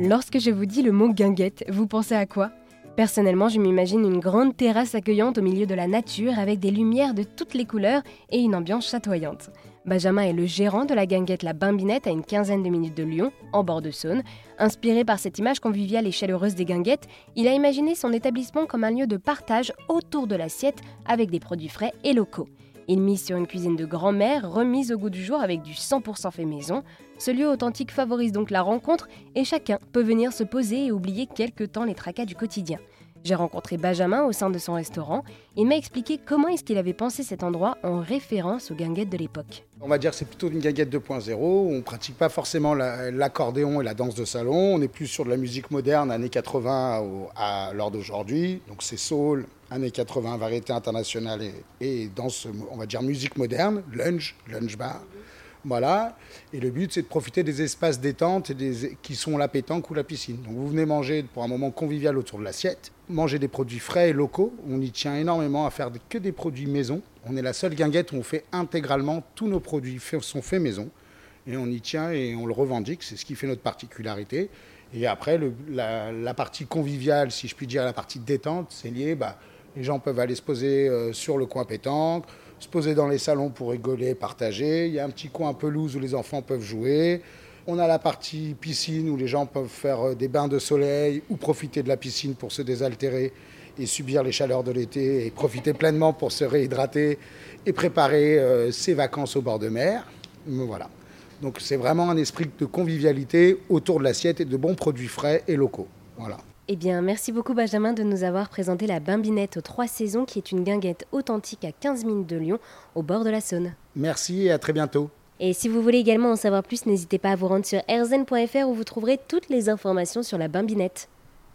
Lorsque je vous dis le mot guinguette, vous pensez à quoi? Personnellement, je m'imagine une grande terrasse accueillante au milieu de la nature avec des lumières de toutes les couleurs et une ambiance chatoyante. Benjamin est le gérant de la guinguette La Bambinette à une quinzaine de minutes de Lyon, en bord de Saône. Inspiré par cette image conviviale et chaleureuse des guinguettes, il a imaginé son établissement comme un lieu de partage autour de l'assiette avec des produits frais et locaux. Il mise sur une cuisine de grand-mère remise au goût du jour avec du 100% fait maison. Ce lieu authentique favorise donc la rencontre et chacun peut venir se poser et oublier quelque temps les tracas du quotidien. J'ai rencontré Benjamin au sein de son restaurant. Il m'a expliqué comment est-ce qu'il avait pensé cet endroit en référence aux guinguettes de l'époque. On va dire que c'est plutôt une guinguette 2.0. On ne pratique pas forcément l'accordéon et la danse de salon. On est plus sur de la musique moderne, années 80 à, l'heure d'aujourd'hui. Donc c'est soul, années 80, variété internationale et, et danse, on va dire musique moderne, lunch, lunch bar. Voilà. Et le but, c'est de profiter des espaces détente qui sont la pétanque ou la piscine. Donc vous venez manger pour un moment convivial autour de l'assiette, manger des produits frais et locaux. On y tient énormément à faire que des produits maison. On est la seule guinguette où on fait intégralement tous nos produits sont faits maison. Et on y tient et on le revendique. C'est ce qui fait notre particularité. Et après, la, partie conviviale, si je puis dire, la partie détente, c'est lié. Bah, les gens peuvent aller se poser euh, sur le coin pétanque se poser dans les salons pour rigoler, partager. Il y a un petit coin pelouse où les enfants peuvent jouer. On a la partie piscine où les gens peuvent faire euh, des bains de soleil ou profiter de la piscine pour se désaltérer et subir les chaleurs de l'été et profiter pleinement pour se réhydrater et préparer euh, ses vacances au bord de mer. Voilà. Donc c'est vraiment un esprit de convivialité autour de l'assiette et de bons produits frais et locaux. Voilà. Eh bien, merci beaucoup Benjamin de nous avoir présenté la Bimbinette aux trois saisons, qui est une guinguette authentique à 15 minutes de Lyon, au bord de la Saône. Merci et à très bientôt. Et si vous voulez également en savoir plus, n'hésitez pas à vous rendre sur rzn.fr où vous trouverez toutes les informations sur la Bimbinette.